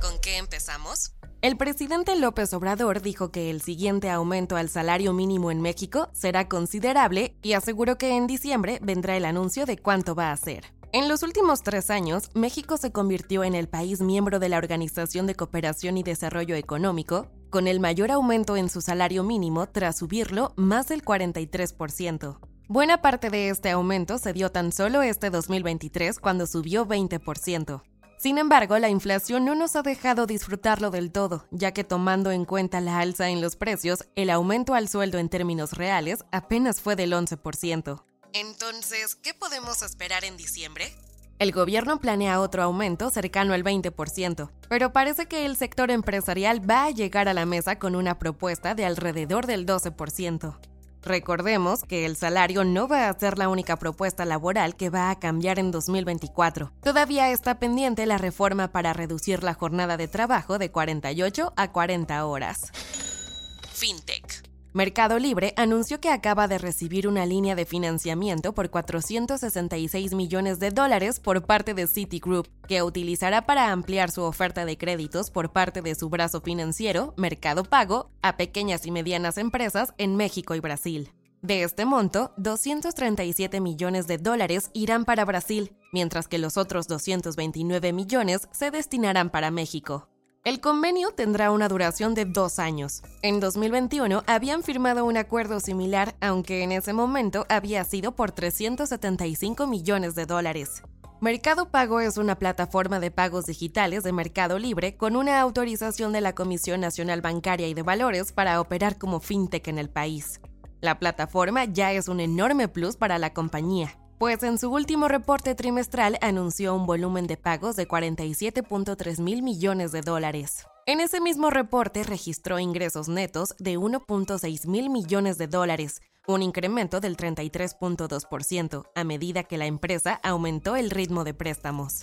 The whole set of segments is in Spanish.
¿Con qué empezamos? El presidente López Obrador dijo que el siguiente aumento al salario mínimo en México será considerable y aseguró que en diciembre vendrá el anuncio de cuánto va a ser. En los últimos tres años, México se convirtió en el país miembro de la Organización de Cooperación y Desarrollo Económico, con el mayor aumento en su salario mínimo tras subirlo más del 43%. Buena parte de este aumento se dio tan solo este 2023 cuando subió 20%. Sin embargo, la inflación no nos ha dejado disfrutarlo del todo, ya que tomando en cuenta la alza en los precios, el aumento al sueldo en términos reales apenas fue del 11%. Entonces, ¿qué podemos esperar en diciembre? El gobierno planea otro aumento cercano al 20%, pero parece que el sector empresarial va a llegar a la mesa con una propuesta de alrededor del 12%. Recordemos que el salario no va a ser la única propuesta laboral que va a cambiar en 2024. Todavía está pendiente la reforma para reducir la jornada de trabajo de 48 a 40 horas. FinTech. Mercado Libre anunció que acaba de recibir una línea de financiamiento por 466 millones de dólares por parte de Citigroup, que utilizará para ampliar su oferta de créditos por parte de su brazo financiero, Mercado Pago, a pequeñas y medianas empresas en México y Brasil. De este monto, 237 millones de dólares irán para Brasil, mientras que los otros 229 millones se destinarán para México. El convenio tendrá una duración de dos años. En 2021 habían firmado un acuerdo similar, aunque en ese momento había sido por 375 millones de dólares. Mercado Pago es una plataforma de pagos digitales de Mercado Libre con una autorización de la Comisión Nacional Bancaria y de Valores para operar como fintech en el país. La plataforma ya es un enorme plus para la compañía, pues en su último reporte trimestral anunció un volumen de pagos de 47.3 mil millones de dólares. En ese mismo reporte registró ingresos netos de 1.6 mil millones de dólares, un incremento del 33.2% a medida que la empresa aumentó el ritmo de préstamos.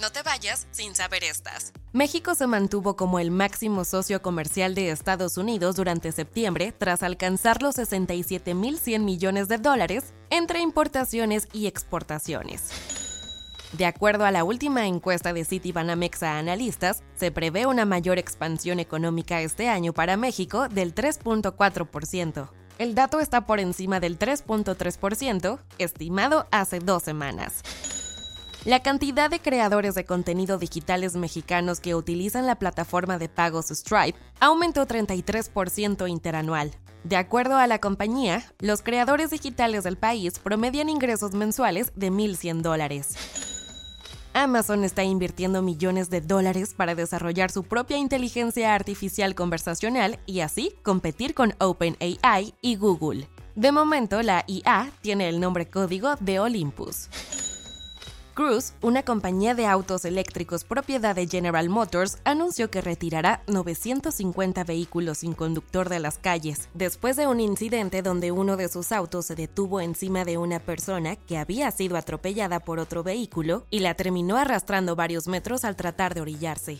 No te vayas sin saber estas. México se mantuvo como el máximo socio comercial de Estados Unidos durante septiembre tras alcanzar los 67.100 millones de dólares entre importaciones y exportaciones. De acuerdo a la última encuesta de Citibanamex a analistas, se prevé una mayor expansión económica este año para México del 3.4%. El dato está por encima del 3.3%, estimado hace dos semanas. La cantidad de creadores de contenido digitales mexicanos que utilizan la plataforma de pagos Stripe aumentó 33% interanual. De acuerdo a la compañía, los creadores digitales del país promedian ingresos mensuales de 1.100 dólares. Amazon está invirtiendo millones de dólares para desarrollar su propia inteligencia artificial conversacional y así competir con OpenAI y Google. De momento, la IA tiene el nombre código de Olympus. Cruise, una compañía de autos eléctricos propiedad de General Motors, anunció que retirará 950 vehículos sin conductor de las calles, después de un incidente donde uno de sus autos se detuvo encima de una persona que había sido atropellada por otro vehículo y la terminó arrastrando varios metros al tratar de orillarse.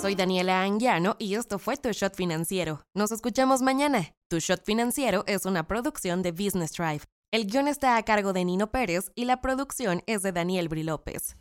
Soy Daniela Anguiano y esto fue Tu Shot Financiero. Nos escuchamos mañana. Tu Shot Financiero es una producción de Business Drive. El guion está a cargo de Nino Pérez y la producción es de Daniel Bri López.